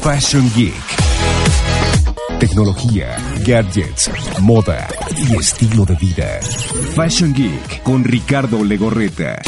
Fashion Geek. Tecnología, gadgets, moda y estilo de vida. Fashion Geek con Ricardo Legorreta.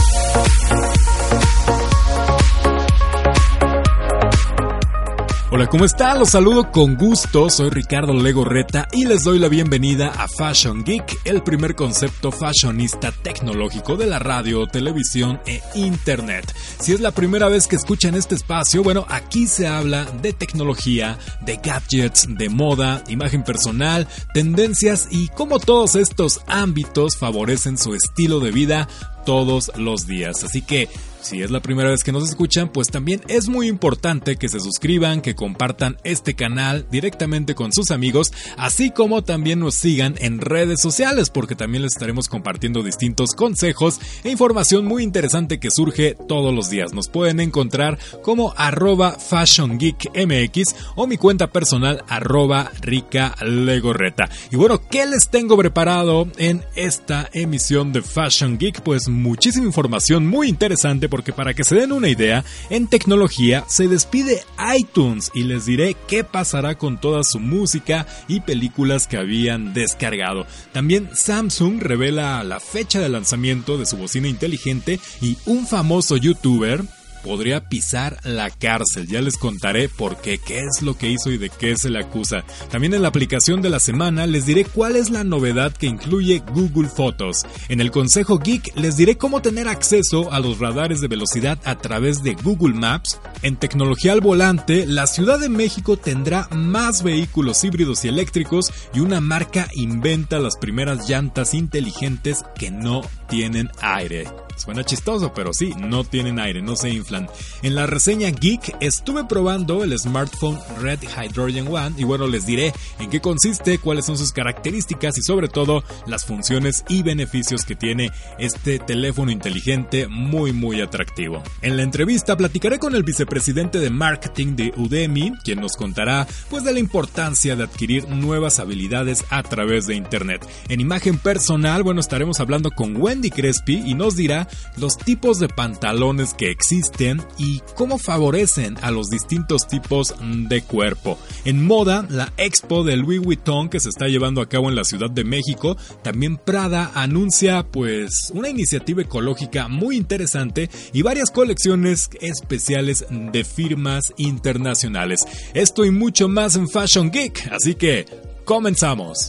Hola, ¿cómo está? Los saludo con gusto, soy Ricardo Legorreta y les doy la bienvenida a Fashion Geek, el primer concepto fashionista tecnológico de la radio, televisión e internet. Si es la primera vez que escuchan este espacio, bueno, aquí se habla de tecnología, de gadgets, de moda, imagen personal, tendencias y cómo todos estos ámbitos favorecen su estilo de vida todos los días. Así que si es la primera vez que nos escuchan, pues también es muy importante que se suscriban, que compartan este canal directamente con sus amigos, así como también nos sigan en redes sociales, porque también les estaremos compartiendo distintos consejos e información muy interesante que surge todos los días. Nos pueden encontrar como arroba fashiongeekmx o mi cuenta personal arroba rica legorreta. Y bueno, ¿qué les tengo preparado en esta emisión de Fashion Geek? Pues muchísima información muy interesante porque para que se den una idea, en tecnología se despide iTunes y les diré qué pasará con toda su música y películas que habían descargado. También Samsung revela la fecha de lanzamiento de su bocina inteligente y un famoso youtuber podría pisar la cárcel. Ya les contaré por qué, qué es lo que hizo y de qué se le acusa. También en la aplicación de la semana les diré cuál es la novedad que incluye Google Fotos. En el Consejo Geek les diré cómo tener acceso a los radares de velocidad a través de Google Maps. En tecnología al volante, la Ciudad de México tendrá más vehículos híbridos y eléctricos y una marca inventa las primeras llantas inteligentes que no tienen aire. Suena chistoso, pero sí, no tienen aire, no se inflan. En la reseña Geek estuve probando el smartphone Red Hydrogen One y bueno, les diré en qué consiste, cuáles son sus características y sobre todo las funciones y beneficios que tiene este teléfono inteligente muy muy atractivo. En la entrevista platicaré con el vicepresidente de marketing de Udemy, quien nos contará pues de la importancia de adquirir nuevas habilidades a través de internet. En imagen personal, bueno, estaremos hablando con Wendy Crespi y nos dirá los tipos de pantalones que existen y cómo favorecen a los distintos tipos de cuerpo. En moda, la expo de Louis Vuitton que se está llevando a cabo en la Ciudad de México, también Prada anuncia pues una iniciativa ecológica muy interesante y varias colecciones especiales de firmas internacionales. Esto y mucho más en Fashion Geek, así que comenzamos.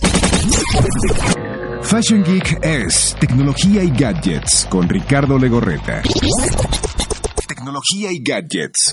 Fashion Geek es tecnología y gadgets con Ricardo Legorreta. Tecnología y gadgets.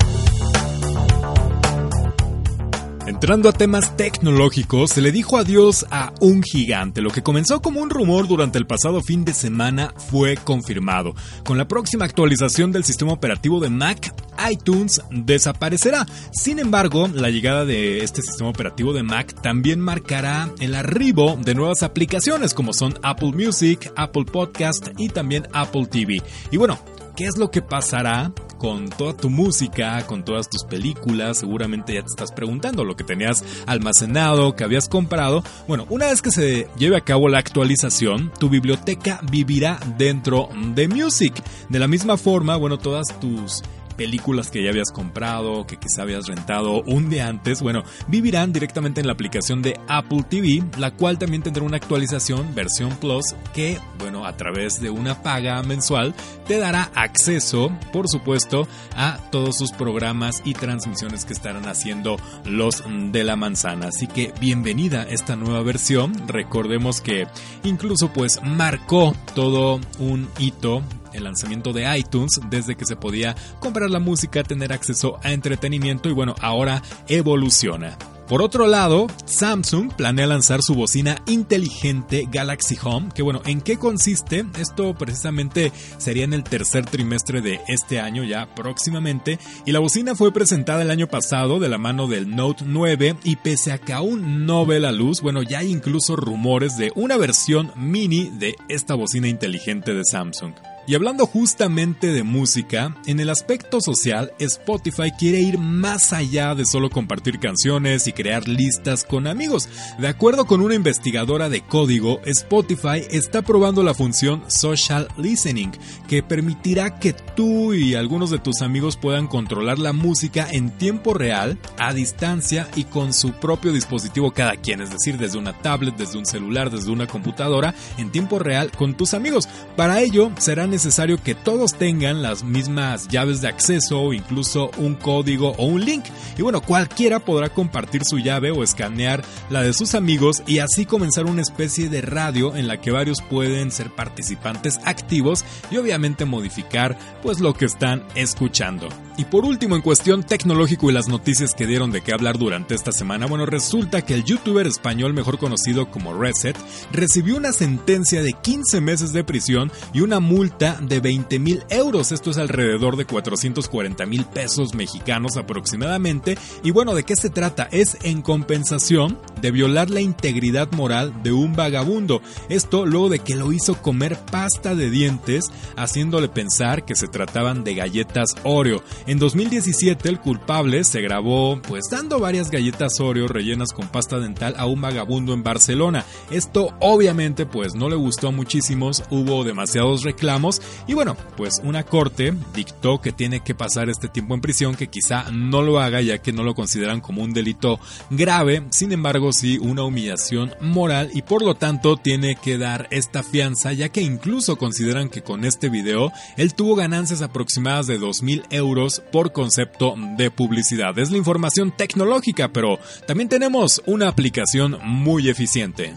Entrando a temas tecnológicos, se le dijo adiós a un gigante. Lo que comenzó como un rumor durante el pasado fin de semana fue confirmado. Con la próxima actualización del sistema operativo de Mac, iTunes desaparecerá. Sin embargo, la llegada de este sistema operativo de Mac también marcará el arribo de nuevas aplicaciones como son Apple Music, Apple Podcast y también Apple TV. Y bueno, ¿Qué es lo que pasará con toda tu música, con todas tus películas? Seguramente ya te estás preguntando lo que tenías almacenado, que habías comprado. Bueno, una vez que se lleve a cabo la actualización, tu biblioteca vivirá dentro de Music. De la misma forma, bueno, todas tus películas que ya habías comprado, que quizá habías rentado un día antes, bueno, vivirán directamente en la aplicación de Apple TV, la cual también tendrá una actualización versión Plus que, bueno, a través de una paga mensual te dará acceso, por supuesto, a todos sus programas y transmisiones que estarán haciendo los de la manzana. Así que bienvenida esta nueva versión. Recordemos que incluso pues marcó todo un hito el lanzamiento de iTunes desde que se podía comprar la música, tener acceso a entretenimiento y bueno, ahora evoluciona. Por otro lado, Samsung planea lanzar su bocina inteligente Galaxy Home, que bueno, ¿en qué consiste? Esto precisamente sería en el tercer trimestre de este año ya próximamente, y la bocina fue presentada el año pasado de la mano del Note 9 y pese a que aún no ve la luz, bueno, ya hay incluso rumores de una versión mini de esta bocina inteligente de Samsung. Y hablando justamente de música, en el aspecto social, Spotify quiere ir más allá de solo compartir canciones y crear listas con amigos. De acuerdo con una investigadora de código, Spotify está probando la función Social Listening, que permitirá que tú y algunos de tus amigos puedan controlar la música en tiempo real, a distancia y con su propio dispositivo cada quien, es decir, desde una tablet, desde un celular, desde una computadora, en tiempo real con tus amigos. Para ello, serán necesario que todos tengan las mismas llaves de acceso o incluso un código o un link. Y bueno, cualquiera podrá compartir su llave o escanear la de sus amigos y así comenzar una especie de radio en la que varios pueden ser participantes activos y obviamente modificar pues lo que están escuchando. Y por último, en cuestión tecnológico y las noticias que dieron de qué hablar durante esta semana, bueno, resulta que el youtuber español mejor conocido como Reset recibió una sentencia de 15 meses de prisión y una multa de 20 mil euros. Esto es alrededor de 440 mil pesos mexicanos aproximadamente. Y bueno, ¿de qué se trata? Es en compensación de violar la integridad moral de un vagabundo. Esto luego de que lo hizo comer pasta de dientes, haciéndole pensar que se trataban de galletas Oreo. En 2017 el culpable se grabó pues dando varias galletas Oreo rellenas con pasta dental a un vagabundo en Barcelona. Esto obviamente pues no le gustó a muchísimos, hubo demasiados reclamos y bueno, pues una corte dictó que tiene que pasar este tiempo en prisión, que quizá no lo haga ya que no lo consideran como un delito grave, sin embargo sí una humillación moral y por lo tanto tiene que dar esta fianza ya que incluso consideran que con este video él tuvo ganancias aproximadas de 2.000 euros por concepto de publicidad. Es la información tecnológica, pero también tenemos una aplicación muy eficiente.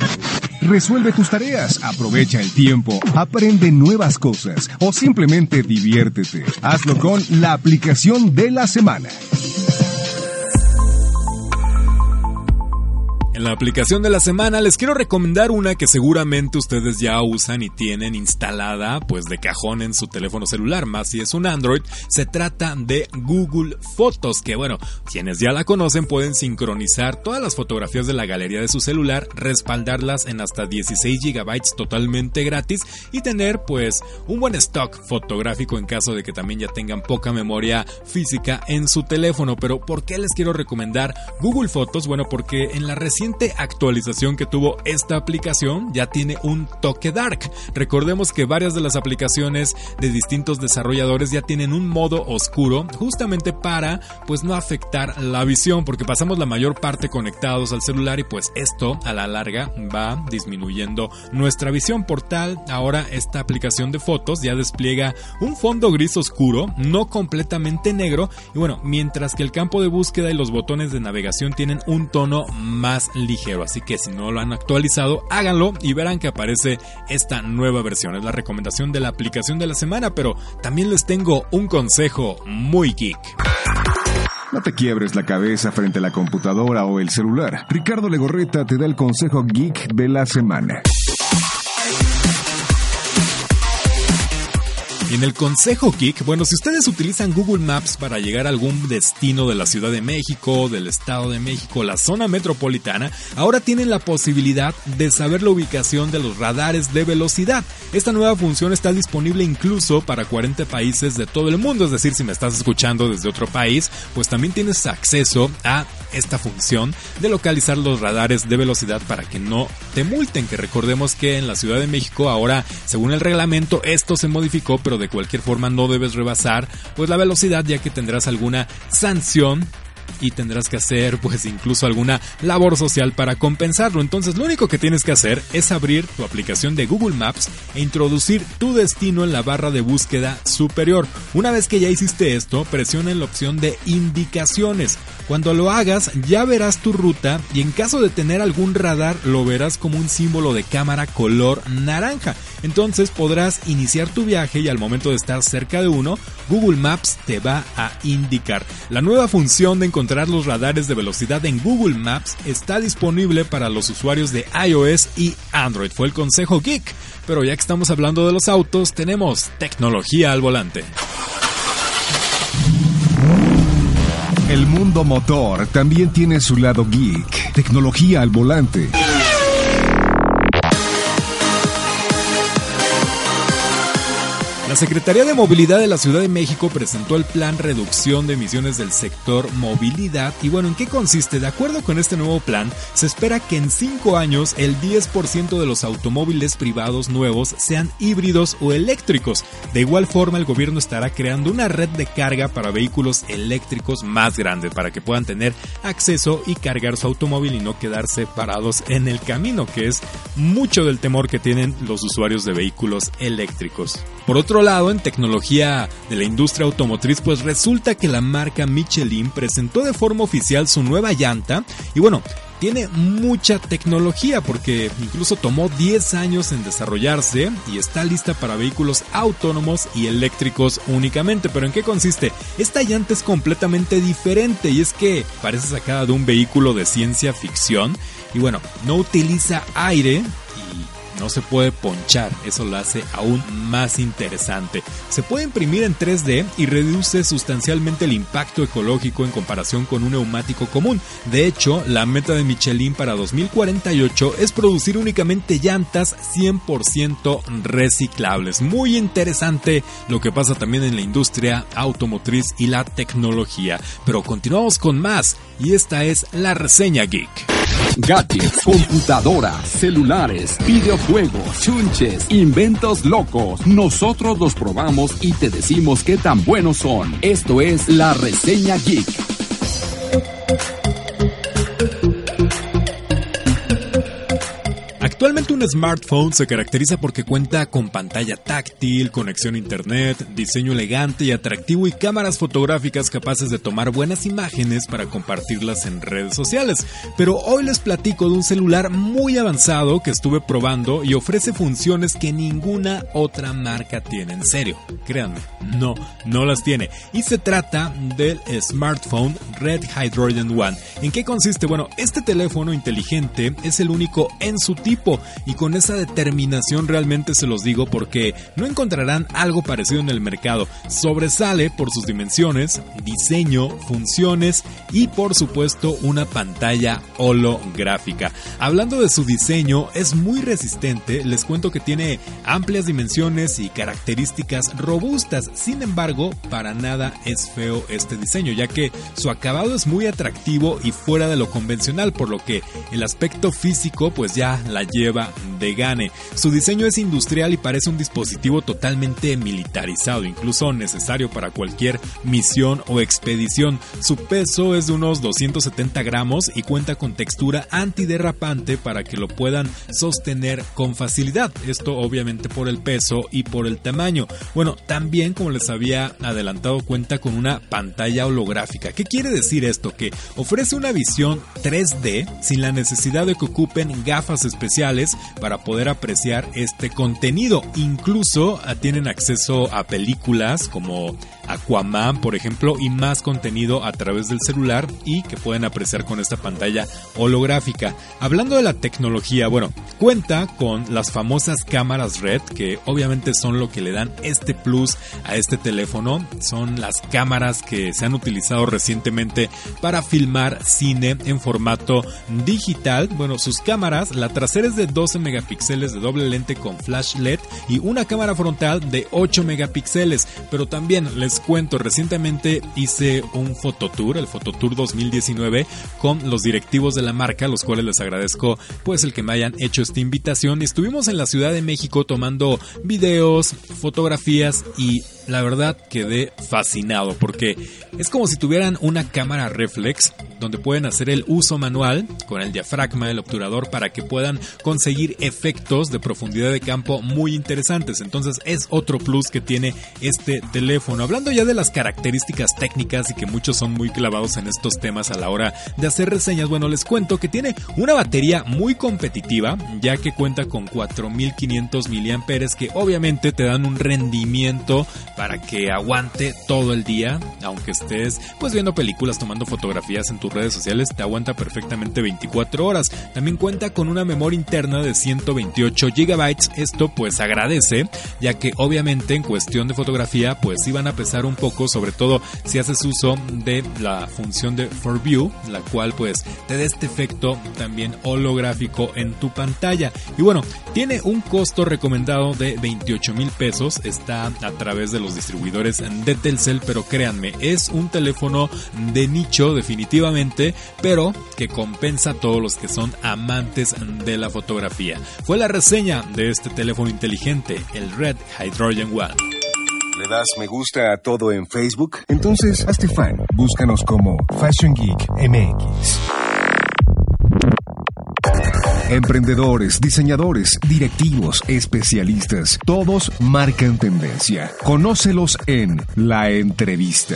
Resuelve tus tareas, aprovecha el tiempo, aprende nuevas cosas o simplemente diviértete. Hazlo con la aplicación de la semana. En la aplicación de la semana les quiero recomendar una que seguramente ustedes ya usan y tienen instalada pues de cajón en su teléfono celular, más si es un Android, se trata de Google Fotos, que bueno, quienes ya la conocen pueden sincronizar todas las fotografías de la galería de su celular, respaldarlas en hasta 16 GB totalmente gratis y tener pues un buen stock fotográfico en caso de que también ya tengan poca memoria física en su teléfono. Pero ¿por qué les quiero recomendar Google Fotos? Bueno, porque en la reciente actualización que tuvo esta aplicación ya tiene un toque dark. Recordemos que varias de las aplicaciones de distintos desarrolladores ya tienen un modo oscuro justamente para pues no afectar la visión porque pasamos la mayor parte conectados al celular y pues esto a la larga va disminuyendo nuestra visión. Por tal, ahora esta aplicación de fotos ya despliega un fondo gris oscuro, no completamente negro y bueno, mientras que el campo de búsqueda y los botones de navegación tienen un tono más ligero. Así que si no lo han actualizado, háganlo y verán que aparece esta nueva versión. Es la recomendación de la aplicación de la semana, pero también les tengo un consejo muy geek. No te quiebres la cabeza frente a la computadora o el celular. Ricardo Legorreta te da el consejo geek de la semana. Y en el Consejo Geek, bueno, si ustedes utilizan Google Maps para llegar a algún destino de la Ciudad de México, del Estado de México, la zona metropolitana, ahora tienen la posibilidad de saber la ubicación de los radares de velocidad. Esta nueva función está disponible incluso para 40 países de todo el mundo, es decir, si me estás escuchando desde otro país, pues también tienes acceso a esta función de localizar los radares de velocidad para que no te multen, que recordemos que en la Ciudad de México ahora, según el reglamento, esto se modificó, pero de cualquier forma no debes rebasar pues la velocidad ya que tendrás alguna sanción y tendrás que hacer pues incluso alguna labor social para compensarlo. Entonces lo único que tienes que hacer es abrir tu aplicación de Google Maps e introducir tu destino en la barra de búsqueda superior. Una vez que ya hiciste esto, presiona en la opción de indicaciones. Cuando lo hagas ya verás tu ruta y en caso de tener algún radar lo verás como un símbolo de cámara color naranja. Entonces podrás iniciar tu viaje y al momento de estar cerca de uno, Google Maps te va a indicar. La nueva función de encontrar los radares de velocidad en Google Maps está disponible para los usuarios de iOS y Android. Fue el consejo geek. Pero ya que estamos hablando de los autos, tenemos tecnología al volante. El mundo motor también tiene su lado geek. Tecnología al volante. La Secretaría de Movilidad de la Ciudad de México presentó el plan reducción de emisiones del sector movilidad y bueno, ¿en qué consiste? De acuerdo con este nuevo plan, se espera que en 5 años el 10% de los automóviles privados nuevos sean híbridos o eléctricos. De igual forma, el gobierno estará creando una red de carga para vehículos eléctricos más grande para que puedan tener acceso y cargar su automóvil y no quedarse parados en el camino, que es mucho del temor que tienen los usuarios de vehículos eléctricos. Por otro lado, en tecnología de la industria automotriz, pues resulta que la marca Michelin presentó de forma oficial su nueva llanta y bueno, tiene mucha tecnología porque incluso tomó 10 años en desarrollarse y está lista para vehículos autónomos y eléctricos únicamente. Pero ¿en qué consiste? Esta llanta es completamente diferente y es que parece sacada de un vehículo de ciencia ficción y bueno, no utiliza aire no se puede ponchar, eso lo hace aún más interesante. Se puede imprimir en 3D y reduce sustancialmente el impacto ecológico en comparación con un neumático común. De hecho, la meta de Michelin para 2048 es producir únicamente llantas 100% reciclables. Muy interesante lo que pasa también en la industria automotriz y la tecnología. Pero continuamos con más y esta es la reseña geek. Gadgets, computadoras, celulares, videojuegos, chunches, inventos locos. Nosotros los probamos y te decimos qué tan buenos son. Esto es la reseña geek. Actualmente un smartphone se caracteriza porque cuenta con pantalla táctil, conexión a internet, diseño elegante y atractivo y cámaras fotográficas capaces de tomar buenas imágenes para compartirlas en redes sociales. Pero hoy les platico de un celular muy avanzado que estuve probando y ofrece funciones que ninguna otra marca tiene. En serio, créanme, no, no las tiene. Y se trata del smartphone Red Hydrogen One. ¿En qué consiste? Bueno, este teléfono inteligente es el único en su tipo y con esa determinación realmente se los digo porque no encontrarán algo parecido en el mercado. Sobresale por sus dimensiones, diseño, funciones y por supuesto una pantalla holográfica. Hablando de su diseño, es muy resistente, les cuento que tiene amplias dimensiones y características robustas, sin embargo, para nada es feo este diseño, ya que su acabado es muy atractivo y fuera de lo convencional, por lo que el aspecto físico pues ya la lleva de gane. Su diseño es industrial y parece un dispositivo totalmente militarizado, incluso necesario para cualquier misión o expedición. Su peso es de unos 270 gramos y cuenta con textura antiderrapante para que lo puedan sostener con facilidad. Esto obviamente por el peso y por el tamaño. Bueno, también como les había adelantado cuenta con una pantalla holográfica. ¿Qué quiere decir esto? Que ofrece una visión 3D sin la necesidad de que ocupen gafas especiales para poder apreciar este contenido. Incluso ah, tienen acceso a películas como Aquaman, por ejemplo, y más contenido a través del celular y que pueden apreciar con esta pantalla holográfica. Hablando de la tecnología, bueno, cuenta con las famosas cámaras RED, que obviamente son lo que le dan este plus a este teléfono. Son las cámaras que se han utilizado recientemente para filmar cine en formato digital. Bueno, sus cámaras, la trasera es de 12 megapíxeles de doble lente con flash LED y una cámara frontal de 8 megapíxeles, pero también les cuento, recientemente hice un fototour, el fototour 2019, con los directivos de la marca, los cuales les agradezco pues el que me hayan hecho esta invitación. Estuvimos en la Ciudad de México tomando videos, fotografías y la verdad quedé fascinado porque es como si tuvieran una cámara reflex donde pueden hacer el uso manual con el diafragma del obturador para que puedan conseguir efectos de profundidad de campo muy interesantes. Entonces es otro plus que tiene este teléfono. Hablando ya de las características técnicas y que muchos son muy clavados en estos temas a la hora de hacer reseñas, bueno, les cuento que tiene una batería muy competitiva ya que cuenta con 4500 mAh que obviamente te dan un rendimiento para que aguante todo el día, aunque estés pues viendo películas, tomando fotografías en tus redes sociales, te aguanta perfectamente 24 horas. También cuenta con una memoria interna de 128 GB. Esto pues agradece, ya que obviamente en cuestión de fotografía pues iban a pesar un poco, sobre todo si haces uso de la función de For View, la cual pues te da este efecto también holográfico en tu pantalla. Y bueno, tiene un costo recomendado de 28 mil pesos, está a través de los distribuidores de Telcel, pero créanme, es un teléfono de nicho definitivamente, pero que compensa a todos los que son amantes de la fotografía. Fue la reseña de este teléfono inteligente, el Red Hydrogen One. ¿Le das me gusta a todo en Facebook? Entonces, hazte fan. Búscanos como Fashion Geek MX. Emprendedores, diseñadores, directivos, especialistas, todos marcan tendencia. Conócelos en La Entrevista.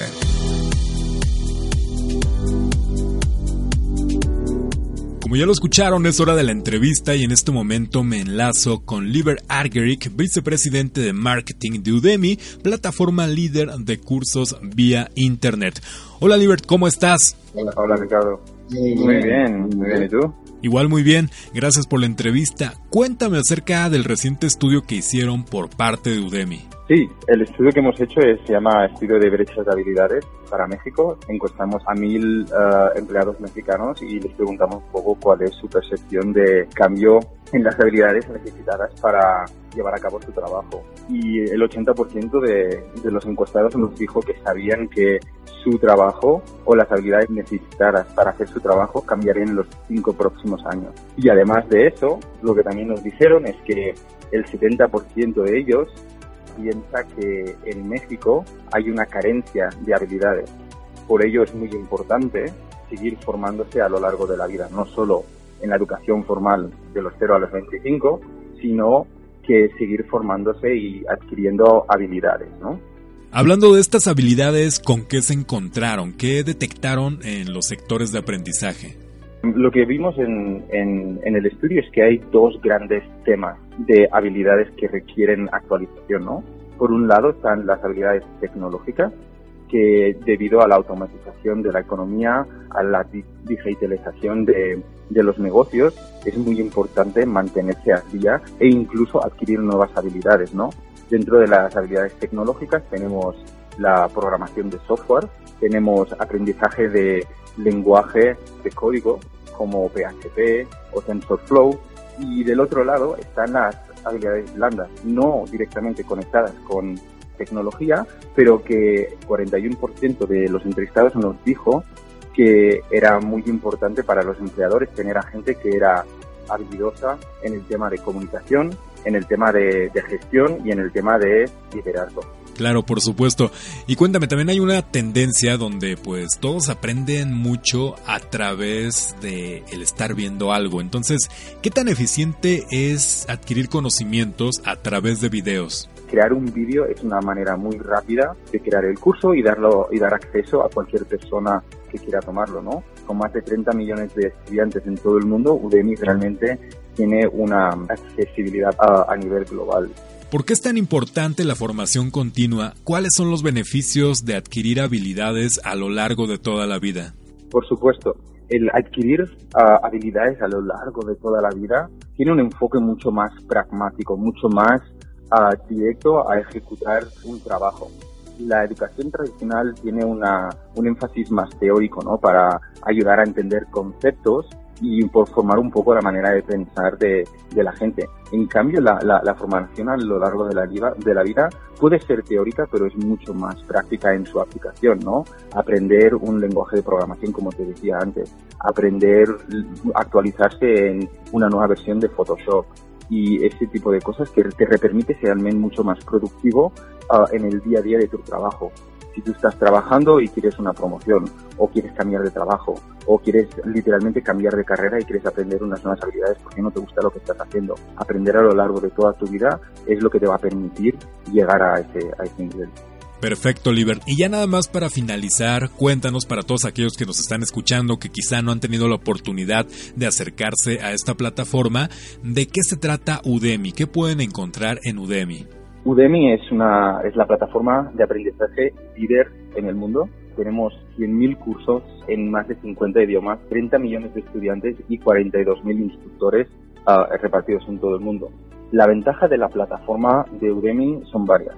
Como ya lo escucharon, es hora de la entrevista y en este momento me enlazo con Liber Argerich, vicepresidente de marketing de Udemy, plataforma líder de cursos vía Internet. Hola Liber, ¿cómo estás? Hola, hola Ricardo. Muy bien, muy bien, ¿y tú? Igual muy bien, gracias por la entrevista. Cuéntame acerca del reciente estudio que hicieron por parte de Udemy. Sí, el estudio que hemos hecho es, se llama Estudio de Brechas de Habilidades para México. Encuestamos a mil eh, empleados mexicanos y les preguntamos un poco cuál es su percepción de cambio en las habilidades necesitadas para llevar a cabo su trabajo. Y el 80% de, de los encuestados nos dijo que sabían que su trabajo o las habilidades necesitadas para hacer su trabajo cambiarían en los cinco próximos años. Y además de eso, lo que también nos dijeron es que el 70% de ellos piensa que en México hay una carencia de habilidades. Por ello es muy importante seguir formándose a lo largo de la vida, no solo en la educación formal de los 0 a los 25, sino que seguir formándose y adquiriendo habilidades, ¿no? Hablando de estas habilidades, ¿con qué se encontraron? ¿Qué detectaron en los sectores de aprendizaje? Lo que vimos en, en, el estudio es que hay dos grandes temas de habilidades que requieren actualización, ¿no? Por un lado están las habilidades tecnológicas, que debido a la automatización de la economía, a la digitalización de, los negocios, es muy importante mantenerse al día e incluso adquirir nuevas habilidades, ¿no? Dentro de las habilidades tecnológicas tenemos la programación de software, tenemos aprendizaje de lenguaje de código como PHP o TensorFlow y del otro lado están las habilidades blandas, no directamente conectadas con tecnología, pero que 41% de los entrevistados nos dijo que era muy importante para los empleadores tener a gente que era habilidosa en el tema de comunicación, en el tema de, de gestión y en el tema de liderazgo. Claro, por supuesto. Y cuéntame, también hay una tendencia donde pues todos aprenden mucho a través de el estar viendo algo. Entonces, ¿qué tan eficiente es adquirir conocimientos a través de videos? crear un vídeo es una manera muy rápida de crear el curso y darlo y dar acceso a cualquier persona que quiera tomarlo, ¿no? Con más de 30 millones de estudiantes en todo el mundo, Udemy realmente tiene una accesibilidad a nivel global. ¿Por qué es tan importante la formación continua? ¿Cuáles son los beneficios de adquirir habilidades a lo largo de toda la vida? Por supuesto, el adquirir ah, habilidades a lo largo de toda la vida tiene un enfoque mucho más pragmático, mucho más uh, directo a ejecutar un trabajo. La educación tradicional tiene una, un énfasis más teórico, ¿no? Para ayudar a entender conceptos y por formar un poco la manera de pensar de, la gente. En cambio, la, la, la, formación a lo largo de la, vida, de la vida puede ser teórica, pero es mucho más práctica en su aplicación, ¿no? Aprender un lenguaje de programación, como te decía antes, aprender, actualizarse en una nueva versión de Photoshop, y ese tipo de cosas que te permite ser mucho más productivo uh, en el día a día de tu trabajo. Si tú estás trabajando y quieres una promoción, o quieres cambiar de trabajo, o quieres literalmente cambiar de carrera y quieres aprender unas nuevas habilidades porque no te gusta lo que estás haciendo, aprender a lo largo de toda tu vida es lo que te va a permitir llegar a ese, a ese nivel. Perfecto, Liber. Y ya nada más para finalizar, cuéntanos para todos aquellos que nos están escuchando que quizá no han tenido la oportunidad de acercarse a esta plataforma, ¿de qué se trata Udemy? ¿Qué pueden encontrar en Udemy? Udemy es una es la plataforma de aprendizaje líder en el mundo. Tenemos 100.000 cursos en más de 50 idiomas, 30 millones de estudiantes y 42.000 instructores uh, repartidos en todo el mundo. La ventaja de la plataforma de Udemy son varias.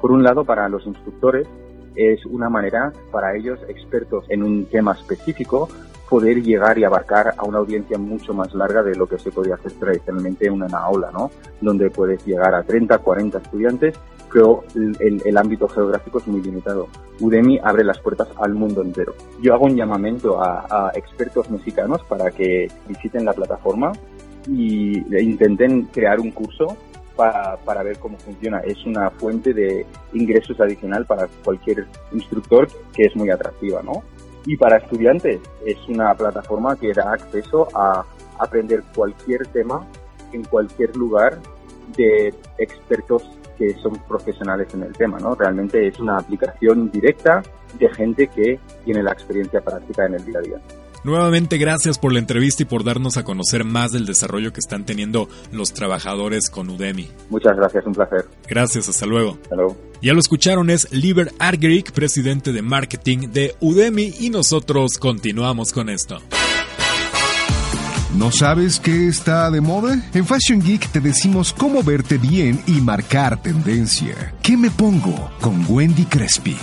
Por un lado, para los instructores es una manera para ellos, expertos en un tema específico, poder llegar y abarcar a una audiencia mucho más larga de lo que se podía hacer tradicionalmente en una aula, ¿no? Donde puedes llegar a 30, 40 estudiantes, pero el, ámbito geográfico es muy limitado. Udemy abre las puertas al mundo entero. Yo hago un llamamiento a, a expertos mexicanos para que visiten la plataforma y intenten crear un curso para, para ver cómo funciona. Es una fuente de ingresos adicional para cualquier instructor que es muy atractiva, ¿no? Y para estudiantes es una plataforma que da acceso a aprender cualquier tema en cualquier lugar de expertos que son profesionales en el tema, ¿no? Realmente es una aplicación directa de gente que tiene la experiencia práctica en el día a día. Nuevamente gracias por la entrevista y por darnos a conocer más del desarrollo que están teniendo los trabajadores con Udemy. Muchas gracias, un placer. Gracias, hasta luego. Hasta luego. Ya lo escucharon, es Liber Argerich, presidente de marketing de Udemy y nosotros continuamos con esto. ¿No sabes qué está de moda? En Fashion Geek te decimos cómo verte bien y marcar tendencia. ¿Qué me pongo? Con Wendy Crespi.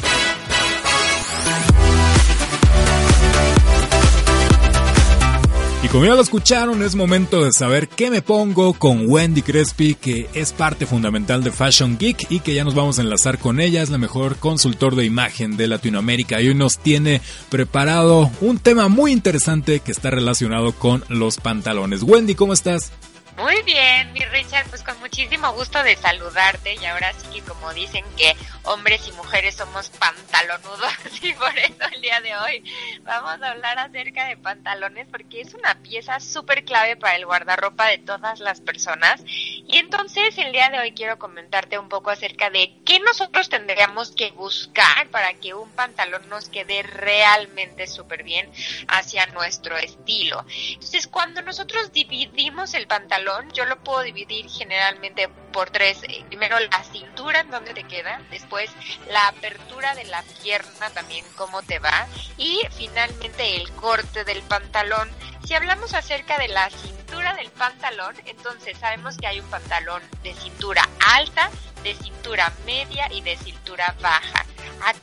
Como ya lo escucharon, es momento de saber qué me pongo con Wendy Crespi, que es parte fundamental de Fashion Geek y que ya nos vamos a enlazar con ella. Es la mejor consultor de imagen de Latinoamérica y hoy nos tiene preparado un tema muy interesante que está relacionado con los pantalones. Wendy, ¿cómo estás? Muy bien, mi Richard, pues con muchísimo gusto de saludarte y ahora sí que como dicen que hombres y mujeres somos pantalonudos y por eso el día de hoy vamos a hablar acerca de pantalones porque es una pieza súper clave para el guardarropa de todas las personas y entonces el día de hoy quiero comentarte un poco acerca de qué nosotros tendríamos que buscar para que un pantalón nos quede realmente súper bien hacia nuestro estilo. Entonces cuando nosotros dividimos el pantalón yo lo puedo dividir generalmente por tres. Primero la cintura en donde te queda, después la apertura de la pierna también cómo te va y finalmente el corte del pantalón. Si hablamos acerca de la cintura del pantalón, entonces sabemos que hay un pantalón de cintura alta, de cintura media y de cintura baja. ¿A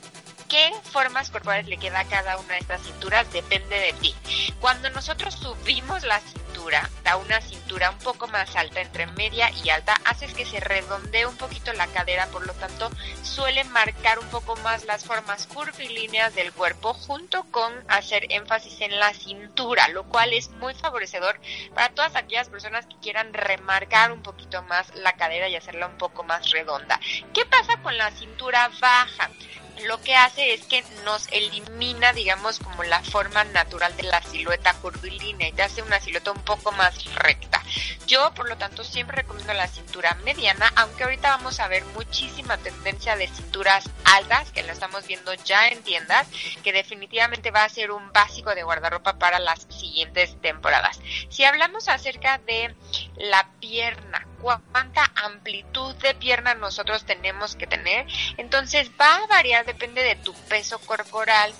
qué formas corporales le queda cada una de estas cinturas? Depende de ti. Cuando nosotros subimos la cintura, da una cintura un poco más alta, entre media y alta, haces que se redondee un poquito la cadera, por lo tanto suele marcar un poco más las formas curvilíneas del cuerpo junto con hacer énfasis en la cintura, lo cual es muy favorecedor para todas aquellas personas que quieran remarcar un poquito más la cadera y hacerla un poco más redonda. ¿Qué pasa con la cintura baja? Lo que hace es que nos elimina, digamos, como la forma natural de la silueta curvilínea y te hace una silueta un poco más recta. Yo, por lo tanto, siempre recomiendo la cintura mediana, aunque ahorita vamos a ver muchísima tendencia de cinturas altas, que lo estamos viendo ya en tiendas, que definitivamente va a ser un básico de guardarropa para las siguientes temporadas. Si hablamos acerca de la pierna, cuánta amplitud de pierna nosotros tenemos que tener, entonces va a variar depende de tu peso corporal.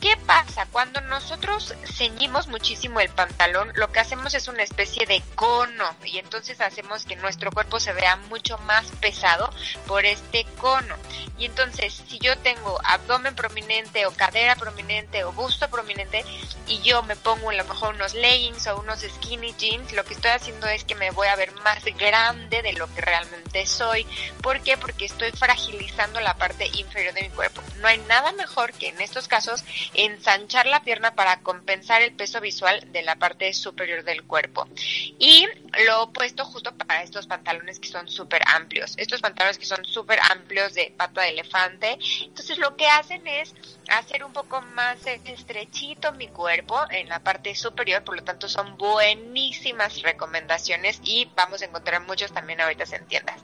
¿Qué pasa? Cuando nosotros ceñimos muchísimo el pantalón, lo que hacemos es una especie de cono y entonces hacemos que nuestro cuerpo se vea mucho más pesado por este cono. Y entonces, si yo tengo abdomen prominente o cadera prominente o busto prominente y yo me pongo a lo mejor unos leggings o unos skinny jeans, lo que estoy haciendo es que me voy a ver más grande de lo que realmente soy. ¿Por qué? Porque estoy fragilizando la parte inferior de mi cuerpo. No hay nada mejor que en estos casos ensanchar la pierna para compensar el peso visual de la parte superior del cuerpo. Y lo opuesto justo para estos pantalones que son súper amplios. Estos pantalones que son súper amplios de pata de elefante. Entonces lo que hacen es hacer un poco más estrechito mi cuerpo en la parte superior, por lo tanto son buenísimas recomendaciones y vamos a encontrar muchos también ahorita en tiendas.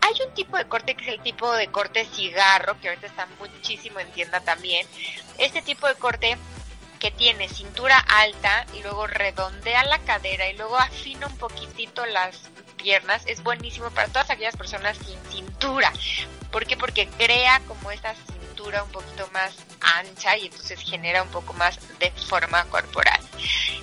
Hay un tipo de corte que es el tipo de corte cigarro, que ahorita está muchísimo en tienda también. Este tipo de corte que tiene cintura alta y luego redondea la cadera y luego afina un poquitito las piernas es buenísimo para todas aquellas personas sin cintura. ¿Por qué? Porque crea como esta un poquito más ancha y entonces genera un poco más de forma corporal.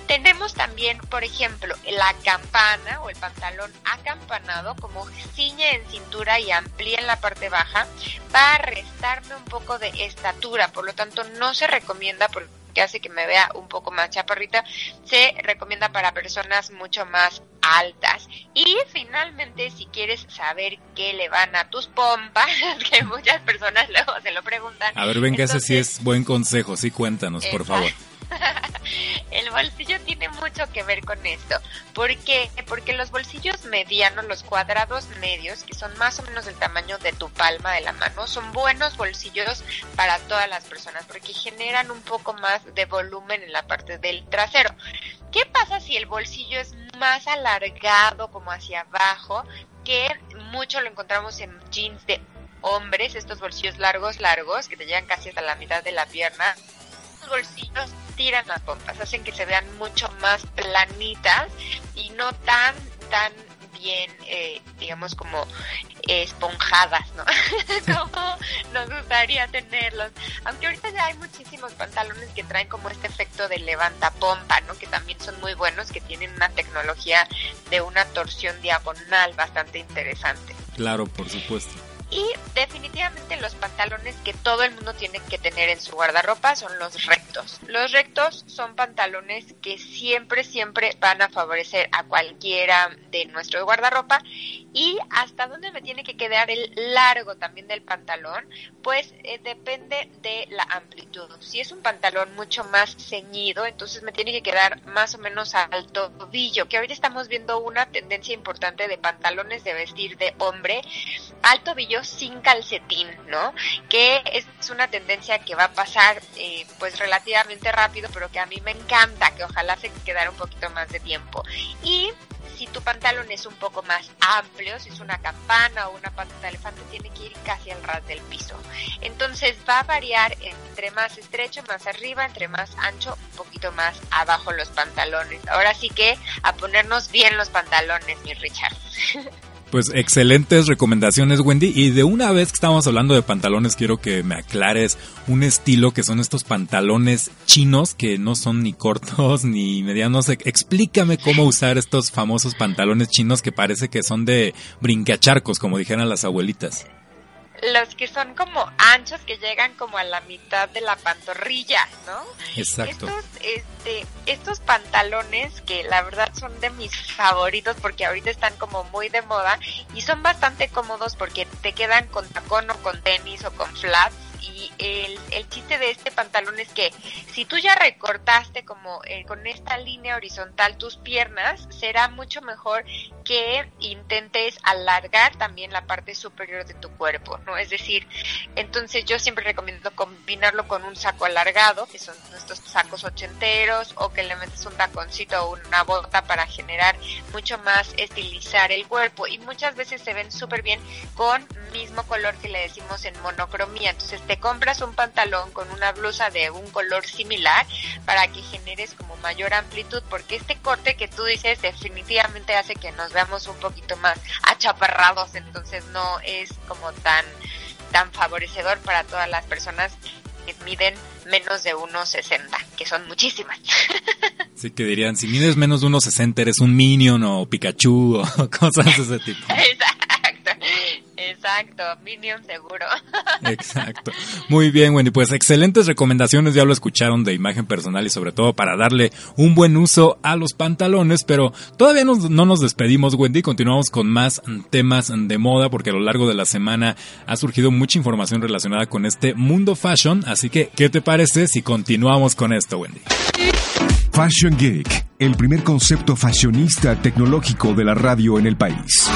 Tenemos también, por ejemplo, la campana o el pantalón acampanado, como ciñe en cintura y amplía en la parte baja, va a restarme un poco de estatura, por lo tanto no se recomienda porque que hace que me vea un poco más chaparrita, se recomienda para personas mucho más altas. Y finalmente, si quieres saber qué le van a tus pompas, que muchas personas luego se lo preguntan. A ver, venga, ese sí es buen consejo, sí cuéntanos, por favor. El bolsillo tiene mucho que ver con esto. ¿Por qué? Porque los bolsillos medianos, los cuadrados medios, que son más o menos del tamaño de tu palma de la mano, son buenos bolsillos para todas las personas porque generan un poco más de volumen en la parte del trasero. ¿Qué pasa si el bolsillo es más alargado como hacia abajo? Que mucho lo encontramos en jeans de hombres, estos bolsillos largos, largos, que te llegan casi hasta la mitad de la pierna. Los bolsillos tiran las pompas, hacen que se vean mucho más planitas y no tan, tan bien, eh, digamos, como esponjadas, ¿no? como nos gustaría tenerlos. Aunque ahorita ya hay muchísimos pantalones que traen como este efecto de levanta pompa, ¿no? Que también son muy buenos, que tienen una tecnología de una torsión diagonal bastante interesante. Claro, por supuesto. Y definitivamente los pantalones que todo el mundo tiene que tener en su guardarropa son los Los rectos son pantalones que siempre, siempre van a favorecer a cualquiera de nuestro guardarropa. Y hasta dónde me tiene que quedar el largo también del pantalón, pues eh, depende de la amplitud. Si es un pantalón mucho más ceñido, entonces me tiene que quedar más o menos al tobillo, que ahorita estamos viendo una tendencia importante de pantalones de vestir de hombre al tobillo sin calcetín, ¿no? Que es una tendencia que va a pasar eh, pues relativamente rápido, pero que a mí me encanta, que ojalá se quedara un poquito más de tiempo. Y si tu pantalón es un poco más amplio, si es una campana o una pata de elefante, tiene que ir casi al ras del piso. Entonces va a variar entre más estrecho, más arriba, entre más ancho, un poquito más abajo los pantalones. Ahora sí que a ponernos bien los pantalones, mi Richard. Pues excelentes recomendaciones, Wendy. Y de una vez que estamos hablando de pantalones, quiero que me aclares un estilo que son estos pantalones chinos que no son ni cortos ni medianos. Explícame cómo usar estos famosos pantalones chinos que parece que son de brincacharcos, como dijeran las abuelitas los que son como anchos que llegan como a la mitad de la pantorrilla, ¿no? Exacto. Estos, este, estos pantalones que la verdad son de mis favoritos porque ahorita están como muy de moda y son bastante cómodos porque te quedan con tacón o con tenis o con flats y el, el chiste de este pantalón es que si tú ya recortaste como eh, con esta línea horizontal tus piernas, será mucho mejor que intentes alargar también la parte superior de tu cuerpo, ¿no? Es decir, entonces yo siempre recomiendo combinarlo con un saco alargado, que son estos sacos ochenteros, o que le metes un taconcito o una bota para generar mucho más estilizar el cuerpo. Y muchas veces se ven súper bien con mismo color que le decimos en monocromía. Entonces te compras un pantalón con una blusa de un color similar para que generes como mayor amplitud, porque este corte que tú dices definitivamente hace que nos veamos un poquito más achaparrados, entonces no es como tan tan favorecedor para todas las personas que miden menos de 1,60, que son muchísimas. Sí, que dirían, si mides menos de 1,60 eres un Minion o Pikachu o cosas de ese tipo. Exacto, Exacto, Minion seguro. Exacto. Muy bien, Wendy. Pues excelentes recomendaciones, ya lo escucharon de imagen personal y sobre todo para darle un buen uso a los pantalones, pero todavía no, no nos despedimos, Wendy. Continuamos con más temas de moda porque a lo largo de la semana ha surgido mucha información relacionada con este mundo fashion. Así que, ¿qué te parece si continuamos con esto, Wendy? Fashion Geek, el primer concepto fashionista tecnológico de la radio en el país.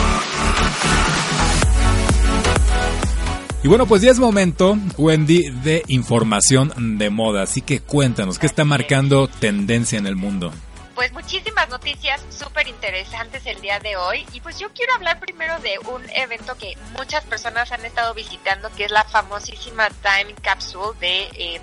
Y bueno, pues ya es momento, Wendy, de información de moda. Así que cuéntanos, ¿qué está marcando tendencia en el mundo? Pues muchísimas noticias súper interesantes el día de hoy. Y pues yo quiero hablar primero de un evento que muchas personas han estado visitando, que es la famosísima Time Capsule de eh,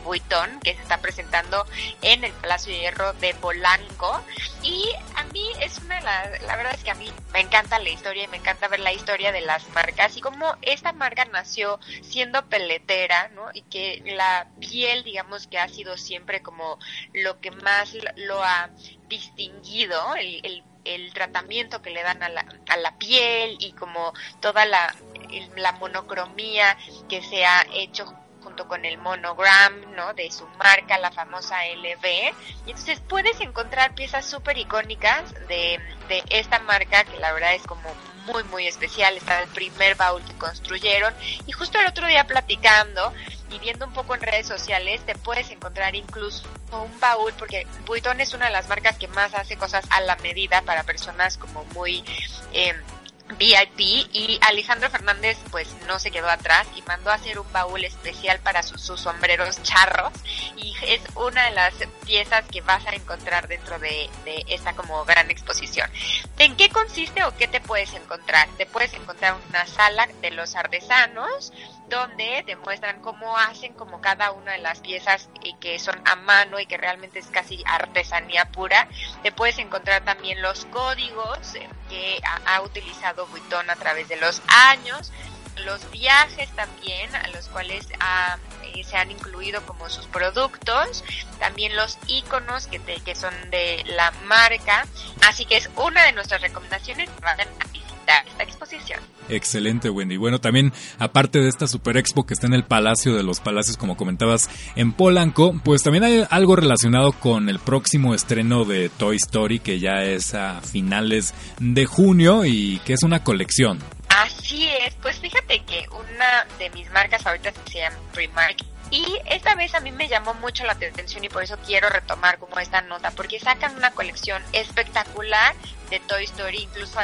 que se está presentando en el Palacio de Hierro de Polanco. Y a mí es una, la, la verdad es que a mí me encanta la historia y me encanta ver la historia de las marcas y cómo esta marca nació siendo peletera, ¿no? Y que la piel, digamos que ha sido siempre como lo que más lo ha distinguido, el, el, tratamiento que le dan a la, a la piel y como toda la, la monocromía que se ha hecho junto con el monogram, ¿no? De su marca, la famosa LV. Y entonces puedes encontrar piezas súper icónicas de, de esta marca que la verdad es como muy, muy especial. Está el primer baúl que construyeron. Y justo el otro día platicando y viendo un poco en redes sociales, te puedes encontrar incluso un baúl, porque Vuitton es una de las marcas que más hace cosas a la medida para personas como muy... Eh, VIP y Alejandro Fernández pues no se quedó atrás y mandó a hacer un baúl especial para sus, sombreros charros y es una de las piezas que vas a encontrar dentro de, esta como gran exposición. ¿En qué consiste o qué te puedes encontrar? Te puedes encontrar una sala de los artesanos donde demuestran cómo hacen como cada una de las piezas y que son a mano y que realmente es casi artesanía pura. Te puedes encontrar también los códigos eh, que ha, utilizado Vuitton a través de los años, los viajes también a los cuales eh, se han incluido como sus productos, también los iconos que, que son de la marca. Así que es una de nuestras recomendaciones. Vayan a esta exposición. Excelente, Wendy. Bueno, también aparte de esta Super Expo que está en el Palacio de los Palacios, como comentabas, en Polanco, pues también hay algo relacionado con el próximo estreno de Toy Story, que ya es a finales de junio y que es una colección. Así es, pues fíjate que una de mis marcas favoritas se llama Primark y esta vez a mí me llamó mucho la atención y por eso quiero retomar como esta nota, porque sacan una colección espectacular de Toy Story, incluso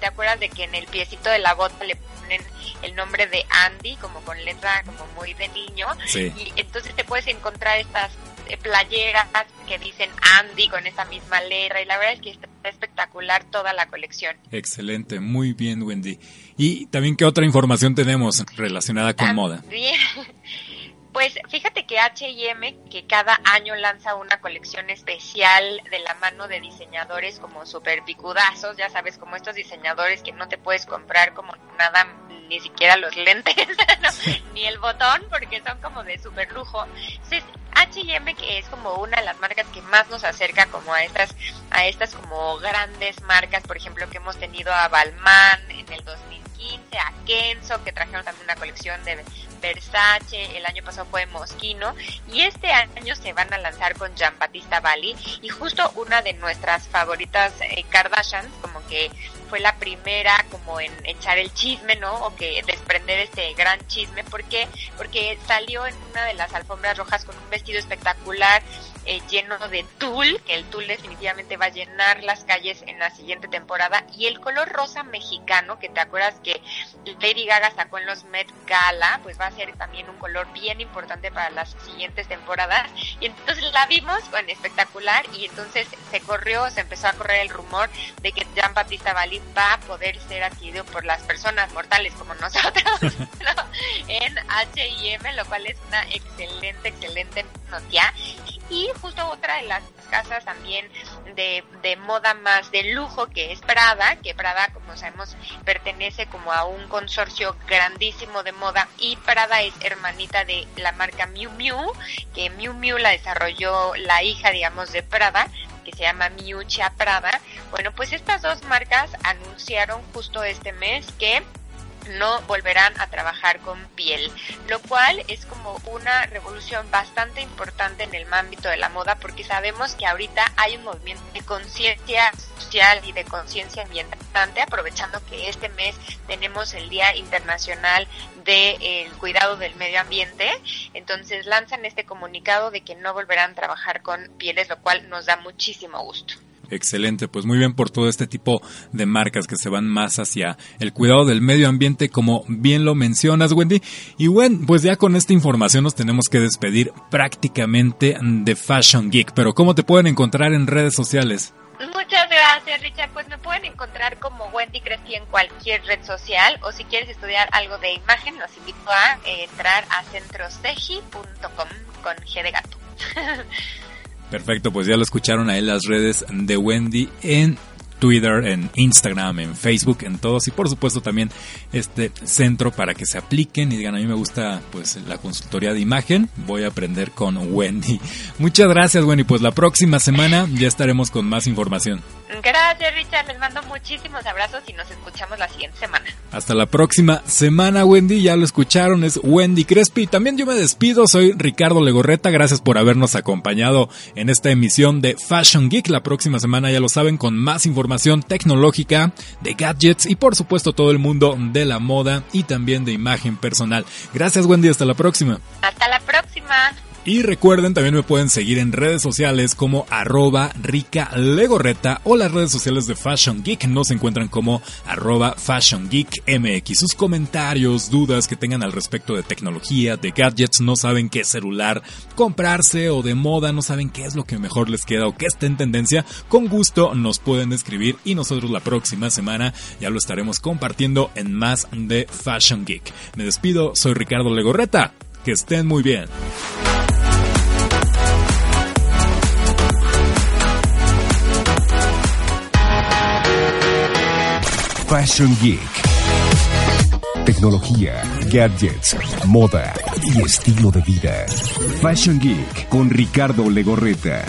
te acuerdas de que en el piecito de la bota le ponen el nombre de Andy como con letra como muy de niño y entonces te puedes encontrar estas eh, playeras que dicen Andy con esa misma letra y la verdad es que está espectacular toda la colección. Excelente, muy bien Wendy. Y también qué otra información tenemos relacionada con moda. Pues fíjate que HM, que cada año lanza una colección especial de la mano de diseñadores como super picudazos, ya sabes, como estos diseñadores que no te puedes comprar como nada, ni siquiera los lentes, ni el botón, porque son como de super lujo. Entonces, H&M que es como una de las marcas que más nos acerca como a estas a estas como grandes marcas, por ejemplo, que hemos tenido a Balmain en el 2015, a Kenzo que trajeron también una colección de Versace, el año pasado fue Moschino y este año se van a lanzar con Jean Battista Bali y justo una de nuestras favoritas eh, Kardashians, como que fue la primera como en echar el chisme, ¿no? O que desprender este gran chisme, ¿por qué? Porque salió en una de las alfombras rojas con un vestido espectacular eh, lleno de tul, que el tul definitivamente va a llenar las calles en la siguiente temporada, y el color rosa mexicano, que te acuerdas que Lady Gaga sacó en los Met Gala, pues va a ser también un color bien importante para las siguientes temporadas. Y entonces la vimos, bueno, espectacular, y entonces se corrió, se empezó a correr el rumor de que Jean Baptista Bali va a poder ser adquirido por las personas mortales como nosotros en H&M, lo cual es una excelente, excelente noticia. Y justo otra de las casas también de, de moda más de lujo que es Prada, que Prada, como sabemos, pertenece como a un consorcio grandísimo de moda y Prada es hermanita de la marca Miu Miu, que Miu Miu la desarrolló la hija, digamos, de Prada, que se llama Miuccia Prada. Bueno, pues estas dos marcas anunciaron justo este mes que no volverán a trabajar con piel, lo cual es como una revolución bastante importante en el ámbito de la moda porque sabemos que ahorita hay un movimiento de conciencia social y de conciencia ambiental, aprovechando que este mes tenemos el Día Internacional del cuidado del medio ambiente, entonces lanzan este comunicado de que no volverán a trabajar con pieles, lo cual nos da muchísimo gusto. Excelente, pues muy bien por todo este tipo de marcas que se van más hacia el cuidado del medio ambiente, como bien lo mencionas, Wendy. Y bueno, pues ya con esta información nos tenemos que despedir prácticamente de Fashion Geek. Pero ¿cómo te pueden encontrar en redes sociales? Muchas gracias, Richard. Pues me pueden encontrar como Wendy Crespi en cualquier red social o si quieres estudiar algo de imagen, los invito a entrar a centroseji.com con G de gato. Perfecto, pues ya lo escucharon ahí las redes de Wendy en Twitter, en Instagram, en Facebook, en todos y por supuesto también este centro para que se apliquen y digan a mí me gusta pues la consultoría de imagen, voy a aprender con Wendy. Muchas gracias Wendy, pues la próxima semana ya estaremos con más información. Gracias Richard, les mando muchísimos abrazos y nos escuchamos la siguiente semana. Hasta la próxima semana Wendy, ya lo escucharon, es Wendy Crespi. También yo me despido, soy Ricardo Legorreta, gracias por habernos acompañado en esta emisión de Fashion Geek. La próxima semana ya lo saben con más información tecnológica, de gadgets y por supuesto todo el mundo de la moda y también de imagen personal. Gracias Wendy, hasta la próxima. Hasta la próxima. Y recuerden, también me pueden seguir en redes sociales como arroba rica legorreta o las redes sociales de Fashion Geek nos encuentran como arroba Fashion Geek MX. Sus comentarios, dudas que tengan al respecto de tecnología, de gadgets, no saben qué celular comprarse o de moda, no saben qué es lo que mejor les queda o qué está en tendencia, con gusto nos pueden escribir y nosotros la próxima semana ya lo estaremos compartiendo en más de Fashion Geek. Me despido, soy Ricardo Legorreta. Que estén muy bien. Fashion Geek. Tecnología, gadgets, moda y estilo de vida. Fashion Geek con Ricardo Legorreta.